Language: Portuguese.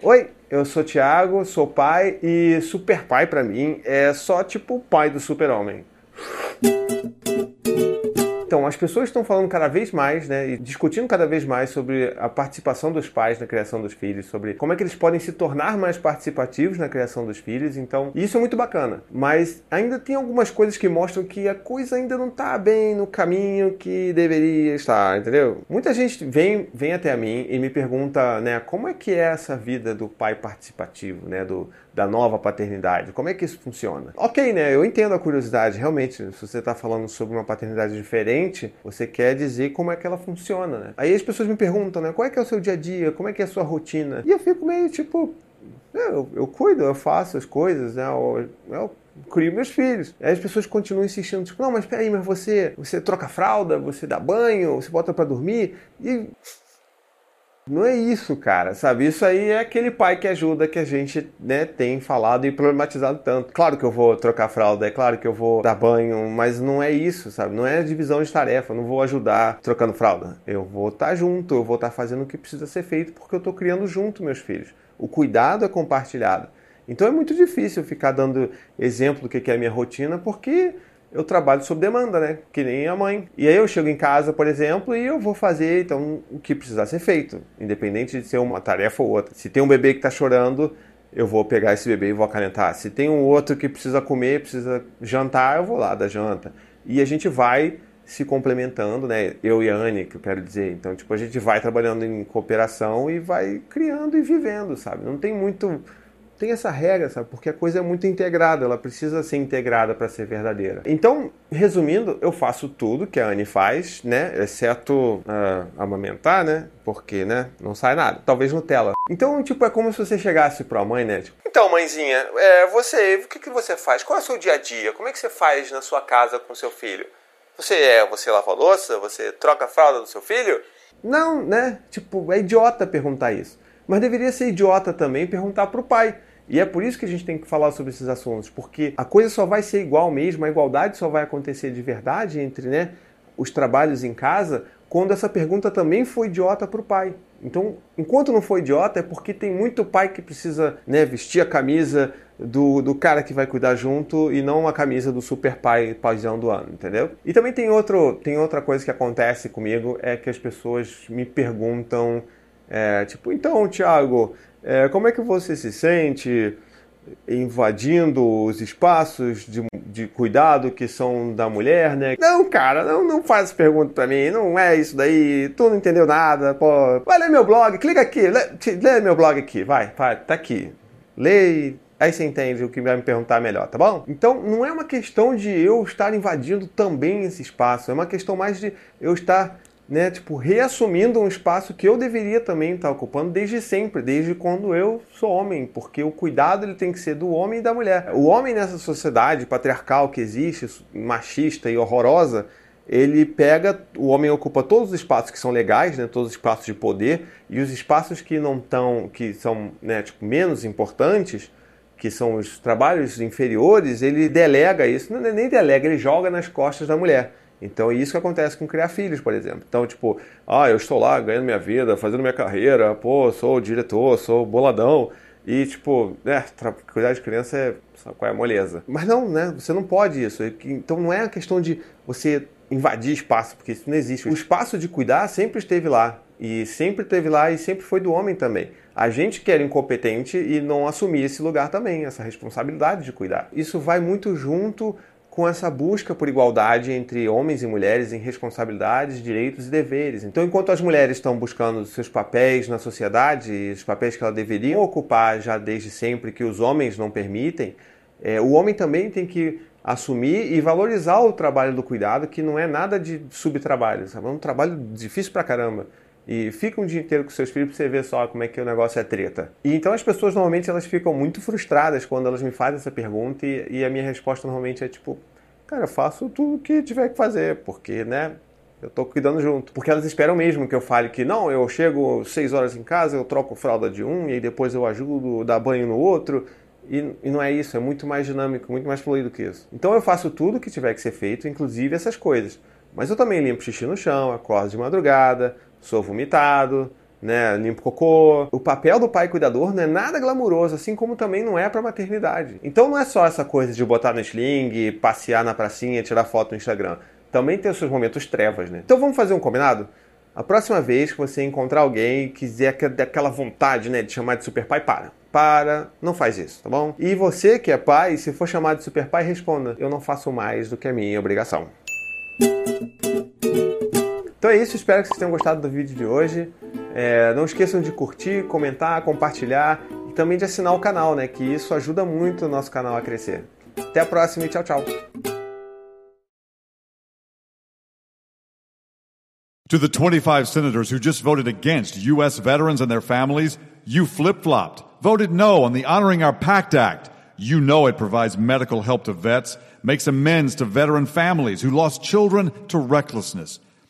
Oi, eu sou Thiago, sou pai e super pai para mim é só tipo o pai do super-homem. Então, as pessoas estão falando cada vez mais, né, e discutindo cada vez mais sobre a participação dos pais na criação dos filhos, sobre como é que eles podem se tornar mais participativos na criação dos filhos. Então, isso é muito bacana. Mas ainda tem algumas coisas que mostram que a coisa ainda não está bem no caminho que deveria estar, entendeu? Muita gente vem, vem até a mim e me pergunta, né, como é que é essa vida do pai participativo, né, do, da nova paternidade? Como é que isso funciona? Ok, né, eu entendo a curiosidade, realmente, se você está falando sobre uma paternidade diferente, você quer dizer como é que ela funciona, né? Aí as pessoas me perguntam, né? Qual é que é o seu dia a dia? Como é que é a sua rotina? E eu fico meio tipo, é, eu, eu cuido, eu faço as coisas, né? Eu, eu crio meus filhos. Aí as pessoas continuam insistindo, tipo, não, mas peraí, mas você, você troca fralda, você dá banho, você bota para dormir e não é isso, cara, sabe? Isso aí é aquele pai que ajuda que a gente né, tem falado e problematizado tanto. Claro que eu vou trocar fralda, é claro que eu vou dar banho, mas não é isso, sabe? Não é divisão de tarefa, eu não vou ajudar trocando fralda. Eu vou estar tá junto, eu vou estar tá fazendo o que precisa ser feito porque eu estou criando junto meus filhos. O cuidado é compartilhado. Então é muito difícil ficar dando exemplo do que é a minha rotina, porque eu trabalho sob demanda, né? Que nem a mãe. E aí eu chego em casa, por exemplo, e eu vou fazer então o que precisar ser feito, independente de ser uma tarefa ou outra. Se tem um bebê que está chorando, eu vou pegar esse bebê e vou acalentar. Se tem um outro que precisa comer, precisa jantar, eu vou lá dar janta. E a gente vai se complementando, né? Eu e a Anne, que eu quero dizer. Então, tipo, a gente vai trabalhando em cooperação e vai criando e vivendo, sabe? Não tem muito tem essa regra, sabe? Porque a coisa é muito integrada, ela precisa ser integrada para ser verdadeira. Então, resumindo, eu faço tudo que a Anne faz, né? Exceto uh, amamentar, né? Porque, né? Não sai nada. Talvez Nutella. Então, tipo, é como se você chegasse para a mãe, né? Tipo, então, mãezinha, é, você, o que, que você faz? Qual é o seu dia a dia? Como é que você faz na sua casa com seu filho? Você é, você lava a louça? Você troca a fralda do seu filho? Não, né? Tipo, é idiota perguntar isso. Mas deveria ser idiota também perguntar para o pai. E é por isso que a gente tem que falar sobre esses assuntos, porque a coisa só vai ser igual mesmo, a igualdade só vai acontecer de verdade entre né, os trabalhos em casa quando essa pergunta também foi idiota para o pai. Então, enquanto não foi idiota, é porque tem muito pai que precisa né, vestir a camisa do, do cara que vai cuidar junto e não a camisa do super pai paizão do ano, entendeu? E também tem, outro, tem outra coisa que acontece comigo, é que as pessoas me perguntam, é, tipo, então, Thiago, é, como é que você se sente invadindo os espaços de, de cuidado que são da mulher, né? Não, cara, não, não faz pergunta pra mim, não é isso daí, tu não entendeu nada, pô. Vai ler meu blog, clica aqui, lê, lê meu blog aqui, vai, vai, tá aqui. Lê Aí você entende o que vai me perguntar melhor, tá bom? Então não é uma questão de eu estar invadindo também esse espaço, é uma questão mais de eu estar né, tipo, reassumindo um espaço que eu deveria também estar ocupando desde sempre, desde quando eu sou homem, porque o cuidado ele tem que ser do homem e da mulher. O homem nessa sociedade patriarcal que existe, machista e horrorosa, ele pega, o homem ocupa todos os espaços que são legais, né, todos os espaços de poder, e os espaços que não estão, que são né, tipo, menos importantes, que são os trabalhos inferiores, ele delega isso, não, nem delega, ele joga nas costas da mulher. Então é isso que acontece com criar filhos, por exemplo. Então, tipo, ah, eu estou lá ganhando minha vida, fazendo minha carreira, pô, sou diretor, sou boladão. E, tipo, né, cuidar de criança é. Qual é a moleza? Mas não, né? Você não pode isso. Então não é a questão de você invadir espaço, porque isso não existe. O espaço de cuidar sempre esteve lá. E sempre esteve lá e sempre foi do homem também. A gente que era incompetente e não assumir esse lugar também, essa responsabilidade de cuidar. Isso vai muito junto com essa busca por igualdade entre homens e mulheres em responsabilidades, direitos e deveres. Então, enquanto as mulheres estão buscando seus papéis na sociedade, os papéis que elas deveriam ocupar já desde sempre, que os homens não permitem, é, o homem também tem que assumir e valorizar o trabalho do cuidado, que não é nada de subtrabalho, sabe? é um trabalho difícil pra caramba. E fica um dia inteiro com seus filhos para você ver só como é que o negócio é treta. E então as pessoas normalmente elas ficam muito frustradas quando elas me fazem essa pergunta e, e a minha resposta normalmente é tipo, cara, eu faço tudo o que tiver que fazer, porque, né, eu tô cuidando junto. Porque elas esperam mesmo que eu fale que não, eu chego seis horas em casa, eu troco fralda de um e depois eu ajudo, dar banho no outro. E, e, não é isso, é muito mais dinâmico, muito mais fluido que isso. Então eu faço tudo que tiver que ser feito, inclusive essas coisas. Mas eu também limpo xixi no chão, acordo de madrugada, sou vomitado, né? Limpa o cocô. O papel do pai cuidador não é nada glamuroso, assim como também não é para maternidade. Então não é só essa coisa de botar no sling, passear na pracinha, tirar foto no Instagram. Também tem os seus momentos trevas, né? Então vamos fazer um combinado? A próxima vez que você encontrar alguém e quiser aquela vontade, né, de chamar de super pai, para. Para, não faz isso, tá bom? E você que é pai, se for chamado de super pai, responda: eu não faço mais do que a minha obrigação. Então é isso, espero que vocês tenham gostado do vídeo de hoje. É, não esqueçam de curtir, comentar, compartilhar e também de assinar o canal, né? Que isso ajuda muito o nosso canal a crescer. Até a próxima e tchau, tchau. To the 25 senators who just voted against U.S. veterans and their families, you flip flopped, voted no on the Honoring Our Pact Act. You know it provides medical help to vets, makes amends to veteran families who lost children to recklessness.